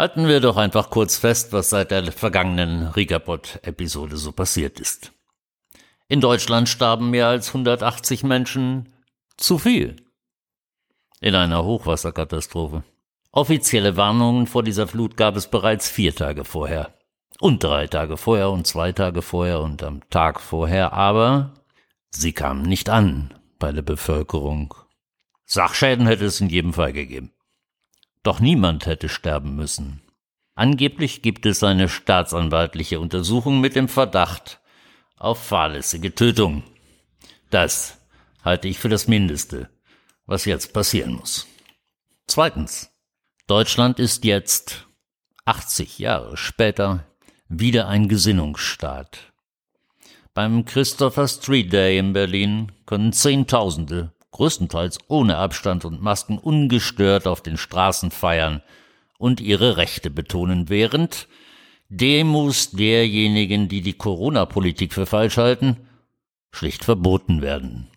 Halten wir doch einfach kurz fest, was seit der vergangenen Rigapod-Episode so passiert ist. In Deutschland starben mehr als 180 Menschen zu viel. In einer Hochwasserkatastrophe. Offizielle Warnungen vor dieser Flut gab es bereits vier Tage vorher. Und drei Tage vorher und zwei Tage vorher und am Tag vorher, aber sie kamen nicht an bei der Bevölkerung. Sachschäden hätte es in jedem Fall gegeben. Doch niemand hätte sterben müssen. Angeblich gibt es eine staatsanwaltliche Untersuchung mit dem Verdacht auf fahrlässige Tötung. Das halte ich für das Mindeste, was jetzt passieren muss. Zweitens. Deutschland ist jetzt, 80 Jahre später, wieder ein Gesinnungsstaat. Beim Christopher Street Day in Berlin können Zehntausende größtenteils ohne Abstand und Masken ungestört auf den Straßen feiern und ihre Rechte betonen, während Demos derjenigen, die die Corona-Politik für falsch halten, schlicht verboten werden.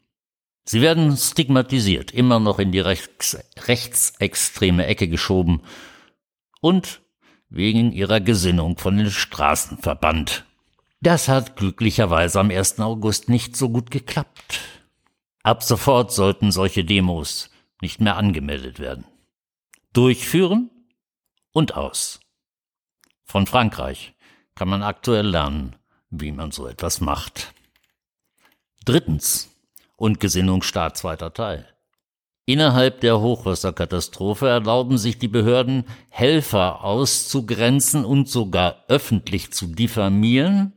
Sie werden stigmatisiert, immer noch in die rechts, rechtsextreme Ecke geschoben und wegen ihrer Gesinnung von den Straßen verbannt. Das hat glücklicherweise am 1. August nicht so gut geklappt. Ab sofort sollten solche Demos nicht mehr angemeldet werden. Durchführen und aus. Von Frankreich kann man aktuell lernen, wie man so etwas macht. Drittens und Gesinnungsstaat zweiter Teil. Innerhalb der Hochwasserkatastrophe erlauben sich die Behörden, Helfer auszugrenzen und sogar öffentlich zu diffamieren,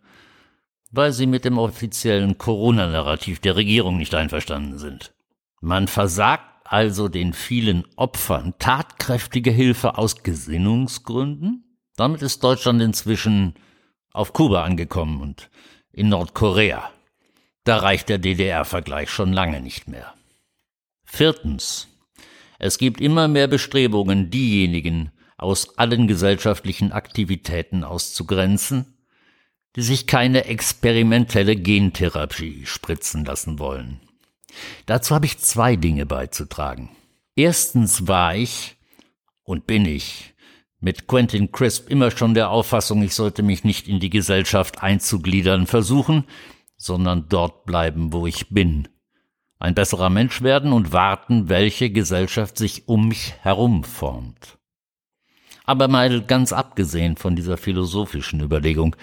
weil sie mit dem offiziellen Corona-Narrativ der Regierung nicht einverstanden sind. Man versagt also den vielen Opfern tatkräftige Hilfe aus Gesinnungsgründen? Damit ist Deutschland inzwischen auf Kuba angekommen und in Nordkorea. Da reicht der DDR-Vergleich schon lange nicht mehr. Viertens. Es gibt immer mehr Bestrebungen, diejenigen aus allen gesellschaftlichen Aktivitäten auszugrenzen, die sich keine experimentelle Gentherapie spritzen lassen wollen. Dazu habe ich zwei Dinge beizutragen. Erstens war ich und bin ich mit Quentin Crisp immer schon der Auffassung, ich sollte mich nicht in die Gesellschaft einzugliedern versuchen, sondern dort bleiben, wo ich bin. Ein besserer Mensch werden und warten, welche Gesellschaft sich um mich herum formt. Aber mal ganz abgesehen von dieser philosophischen Überlegung,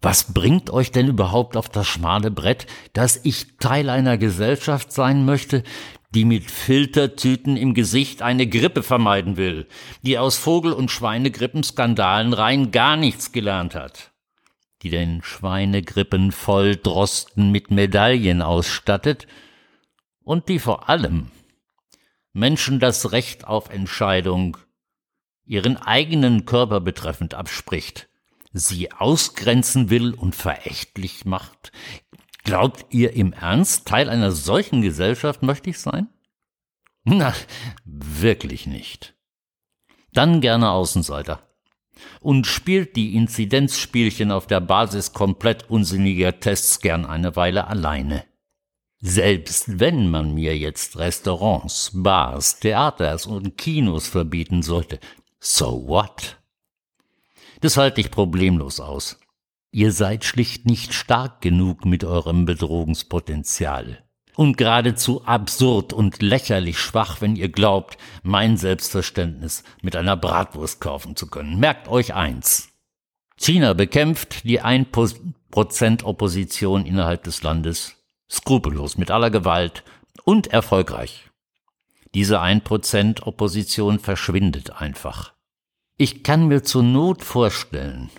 was bringt euch denn überhaupt auf das schmale Brett, dass ich Teil einer Gesellschaft sein möchte, die mit Filtertüten im Gesicht eine Grippe vermeiden will, die aus Vogel- und Schweinegrippenskandalen rein gar nichts gelernt hat, die den Schweinegrippen voll Drosten mit Medaillen ausstattet und die vor allem Menschen das Recht auf Entscheidung ihren eigenen Körper betreffend abspricht, sie ausgrenzen will und verächtlich macht? Glaubt ihr im Ernst, Teil einer solchen Gesellschaft möchte ich sein? Na, wirklich nicht. Dann gerne Außenseiter. Und spielt die Inzidenzspielchen auf der Basis komplett unsinniger Tests gern eine Weile alleine. Selbst wenn man mir jetzt Restaurants, Bars, Theaters und Kinos verbieten sollte, so what? Das halte ich problemlos aus. Ihr seid schlicht nicht stark genug mit eurem Bedrohungspotenzial. Und geradezu absurd und lächerlich schwach, wenn ihr glaubt, mein Selbstverständnis mit einer Bratwurst kaufen zu können. Merkt euch eins. China bekämpft die 1% Opposition innerhalb des Landes skrupellos mit aller Gewalt und erfolgreich. Diese 1% Opposition verschwindet einfach. Ich kann mir zur Not vorstellen,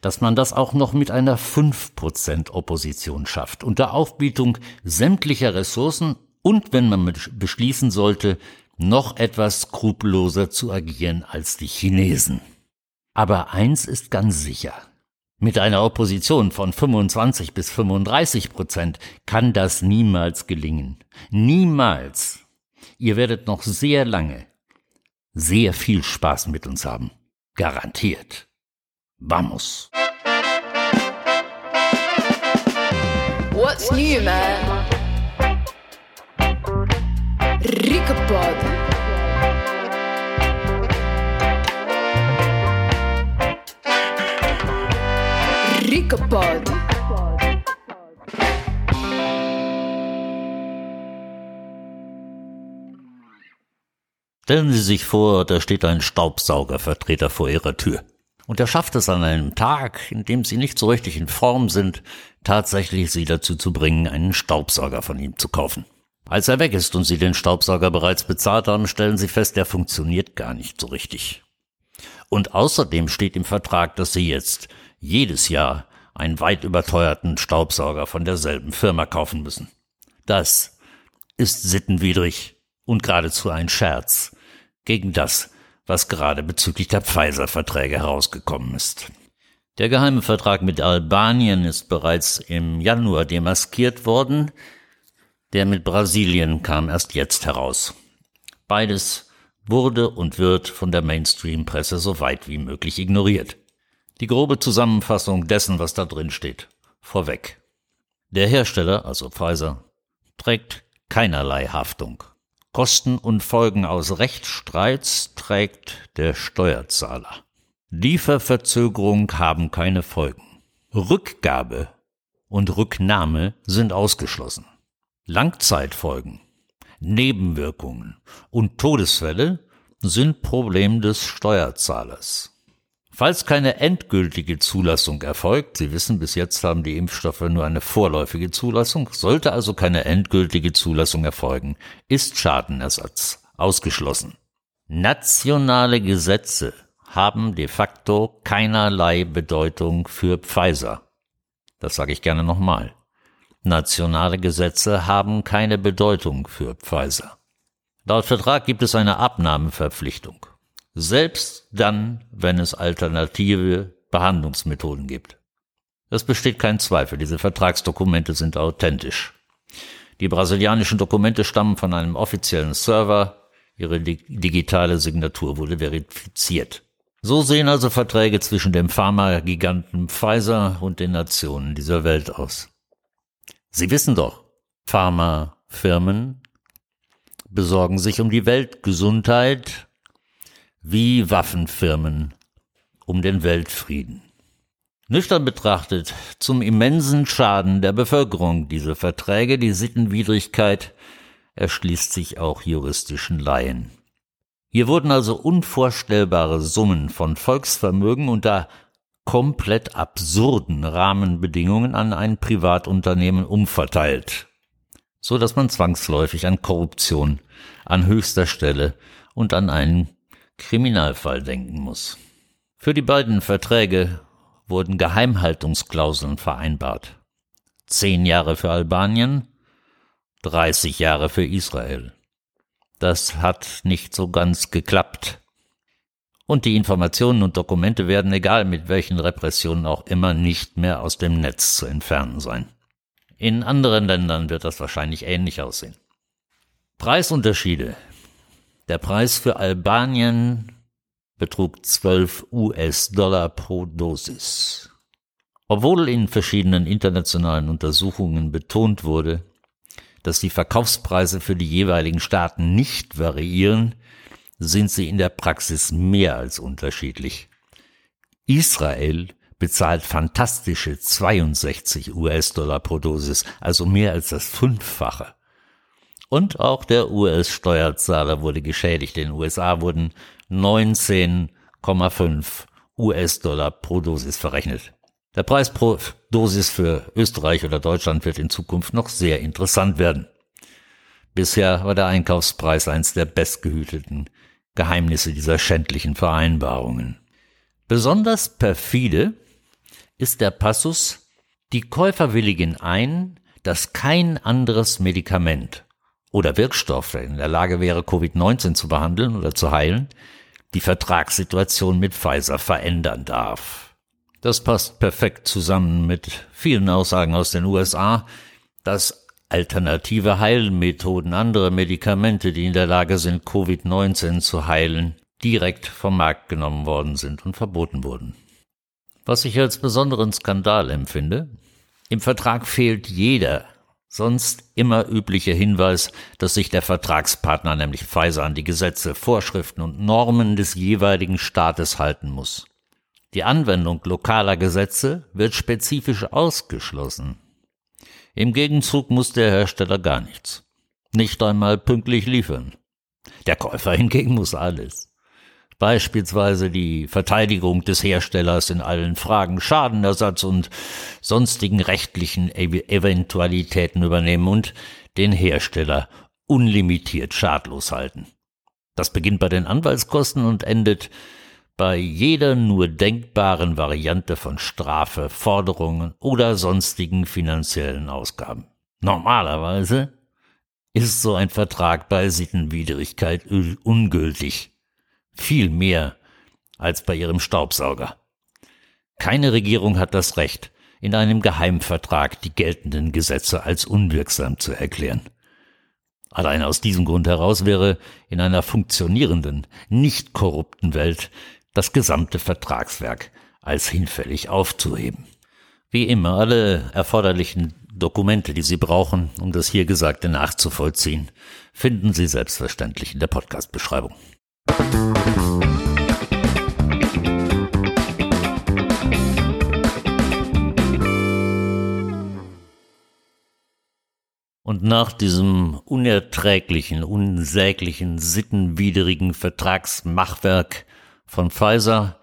dass man das auch noch mit einer 5% Opposition schafft, unter Aufbietung sämtlicher Ressourcen und wenn man beschließen sollte, noch etwas skrupelloser zu agieren als die Chinesen. Aber eins ist ganz sicher. Mit einer Opposition von 25 bis 35 Prozent kann das niemals gelingen. Niemals. Ihr werdet noch sehr lange sehr viel Spaß mit uns haben. Garantiert. Vamos. What's new, man? Ricapod. Ricapod. Stellen Sie sich vor, da steht ein Staubsaugervertreter vor Ihrer Tür. Und er schafft es an einem Tag, in dem Sie nicht so richtig in Form sind, tatsächlich Sie dazu zu bringen, einen Staubsauger von ihm zu kaufen. Als er weg ist und Sie den Staubsauger bereits bezahlt haben, stellen Sie fest, der funktioniert gar nicht so richtig. Und außerdem steht im Vertrag, dass Sie jetzt jedes Jahr einen weit überteuerten Staubsauger von derselben Firma kaufen müssen. Das ist sittenwidrig und geradezu ein Scherz gegen das, was gerade bezüglich der Pfizer-Verträge herausgekommen ist. Der geheime Vertrag mit Albanien ist bereits im Januar demaskiert worden, der mit Brasilien kam erst jetzt heraus. Beides wurde und wird von der Mainstream-Presse so weit wie möglich ignoriert. Die grobe Zusammenfassung dessen, was da drin steht, vorweg. Der Hersteller, also Pfizer, trägt keinerlei Haftung. Kosten und Folgen aus Rechtsstreits trägt der Steuerzahler. Lieferverzögerung haben keine Folgen. Rückgabe und Rücknahme sind ausgeschlossen. Langzeitfolgen, Nebenwirkungen und Todesfälle sind Problem des Steuerzahlers. Falls keine endgültige Zulassung erfolgt, Sie wissen, bis jetzt haben die Impfstoffe nur eine vorläufige Zulassung, sollte also keine endgültige Zulassung erfolgen, ist Schadenersatz ausgeschlossen. Nationale Gesetze haben de facto keinerlei Bedeutung für Pfizer. Das sage ich gerne nochmal. Nationale Gesetze haben keine Bedeutung für Pfizer. Laut Vertrag gibt es eine Abnahmeverpflichtung selbst dann, wenn es alternative Behandlungsmethoden gibt. Es besteht kein Zweifel, diese Vertragsdokumente sind authentisch. Die brasilianischen Dokumente stammen von einem offiziellen Server, ihre digitale Signatur wurde verifiziert. So sehen also Verträge zwischen dem Pharmagiganten Pfizer und den Nationen dieser Welt aus. Sie wissen doch, Pharmafirmen besorgen sich um die Weltgesundheit wie Waffenfirmen um den Weltfrieden. Nüchtern betrachtet, zum immensen Schaden der Bevölkerung diese Verträge, die Sittenwidrigkeit erschließt sich auch juristischen Laien. Hier wurden also unvorstellbare Summen von Volksvermögen unter komplett absurden Rahmenbedingungen an ein Privatunternehmen umverteilt, so dass man zwangsläufig an Korruption an höchster Stelle und an einen Kriminalfall denken muss. Für die beiden Verträge wurden Geheimhaltungsklauseln vereinbart. Zehn Jahre für Albanien, 30 Jahre für Israel. Das hat nicht so ganz geklappt. Und die Informationen und Dokumente werden, egal mit welchen Repressionen auch immer, nicht mehr aus dem Netz zu entfernen sein. In anderen Ländern wird das wahrscheinlich ähnlich aussehen. Preisunterschiede der Preis für Albanien betrug 12 US-Dollar pro Dosis. Obwohl in verschiedenen internationalen Untersuchungen betont wurde, dass die Verkaufspreise für die jeweiligen Staaten nicht variieren, sind sie in der Praxis mehr als unterschiedlich. Israel bezahlt fantastische 62 US-Dollar pro Dosis, also mehr als das Fünffache. Und auch der US-Steuerzahler wurde geschädigt. In den USA wurden 19,5 US-Dollar pro Dosis verrechnet. Der Preis pro Dosis für Österreich oder Deutschland wird in Zukunft noch sehr interessant werden. Bisher war der Einkaufspreis eins der bestgehüteten Geheimnisse dieser schändlichen Vereinbarungen. Besonders perfide ist der Passus, die Käufer willigen ein, dass kein anderes Medikament oder Wirkstoff, der in der Lage wäre, Covid-19 zu behandeln oder zu heilen, die Vertragssituation mit Pfizer verändern darf. Das passt perfekt zusammen mit vielen Aussagen aus den USA, dass alternative Heilmethoden, andere Medikamente, die in der Lage sind, Covid-19 zu heilen, direkt vom Markt genommen worden sind und verboten wurden. Was ich als besonderen Skandal empfinde, im Vertrag fehlt jeder sonst immer übliche Hinweis, dass sich der Vertragspartner, nämlich Pfizer, an die Gesetze, Vorschriften und Normen des jeweiligen Staates halten muss. Die Anwendung lokaler Gesetze wird spezifisch ausgeschlossen. Im Gegenzug muss der Hersteller gar nichts. Nicht einmal pünktlich liefern. Der Käufer hingegen muss alles beispielsweise die Verteidigung des Herstellers in allen Fragen Schadenersatz und sonstigen rechtlichen Eventualitäten übernehmen und den Hersteller unlimitiert schadlos halten. Das beginnt bei den Anwaltskosten und endet bei jeder nur denkbaren Variante von Strafe, Forderungen oder sonstigen finanziellen Ausgaben. Normalerweise ist so ein Vertrag bei Sittenwidrigkeit ungültig viel mehr als bei ihrem Staubsauger. Keine Regierung hat das Recht, in einem Geheimvertrag die geltenden Gesetze als unwirksam zu erklären. Allein aus diesem Grund heraus wäre in einer funktionierenden, nicht korrupten Welt das gesamte Vertragswerk als hinfällig aufzuheben. Wie immer, alle erforderlichen Dokumente, die Sie brauchen, um das hier Gesagte nachzuvollziehen, finden Sie selbstverständlich in der Podcast-Beschreibung. Und nach diesem unerträglichen, unsäglichen, sittenwidrigen Vertragsmachwerk von Pfizer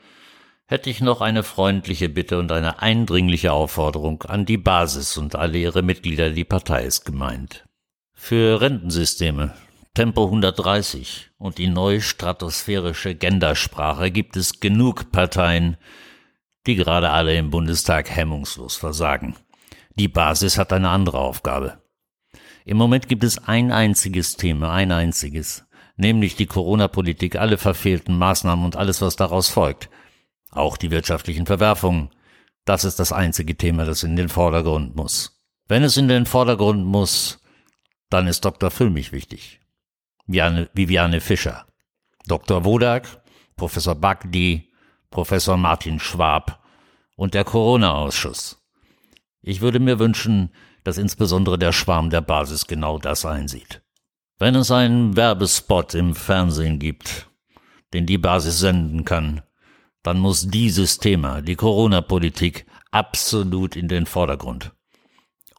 hätte ich noch eine freundliche Bitte und eine eindringliche Aufforderung an die Basis und alle ihre Mitglieder, die Partei ist gemeint. Für Rentensysteme, Tempo 130 und die neue stratosphärische Gendersprache gibt es genug Parteien, die gerade alle im Bundestag hemmungslos versagen. Die Basis hat eine andere Aufgabe. Im Moment gibt es ein einziges Thema, ein einziges, nämlich die Corona-Politik, alle verfehlten Maßnahmen und alles, was daraus folgt. Auch die wirtschaftlichen Verwerfungen. Das ist das einzige Thema, das in den Vordergrund muss. Wenn es in den Vordergrund muss, dann ist Dr. Füllmich wichtig. Viviane Fischer, Dr. Wodak, Professor Bagdi, Professor Martin Schwab und der Corona-Ausschuss. Ich würde mir wünschen, dass insbesondere der Schwarm der Basis genau das einsieht. Wenn es einen Werbespot im Fernsehen gibt, den die Basis senden kann, dann muss dieses Thema, die Corona-Politik, absolut in den Vordergrund.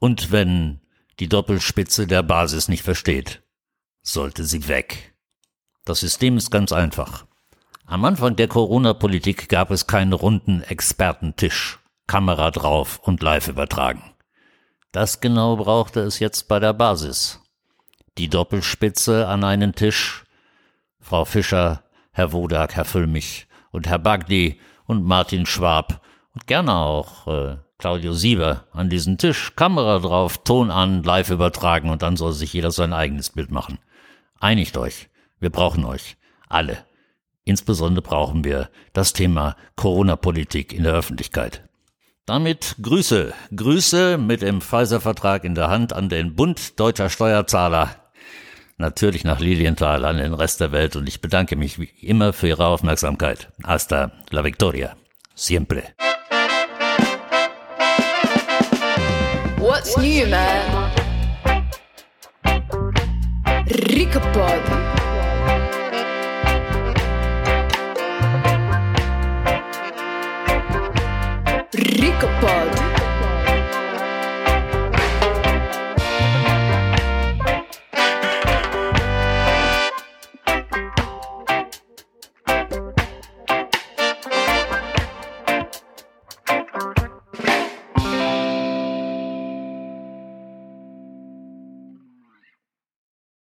Und wenn die Doppelspitze der Basis nicht versteht, sollte sie weg. Das System ist ganz einfach. Am Anfang der Corona-Politik gab es keinen runden Expertentisch, Kamera drauf und live übertragen. Das genau brauchte es jetzt bei der Basis. Die Doppelspitze an einen Tisch, Frau Fischer, Herr Wodak, Herr Füllmich und Herr Bagdi und Martin Schwab und gerne auch äh, Claudio Sieber an diesen Tisch, Kamera drauf, Ton an, live übertragen und dann soll sich jeder sein eigenes Bild machen. Einigt euch. Wir brauchen euch. Alle. Insbesondere brauchen wir das Thema Corona-Politik in der Öffentlichkeit. Damit Grüße. Grüße mit dem Pfizer-Vertrag in der Hand an den Bund deutscher Steuerzahler. Natürlich nach Lilienthal an den Rest der Welt und ich bedanke mich wie immer für Ihre Aufmerksamkeit. Hasta la victoria. Siempre. What's new, man? Riekenpot.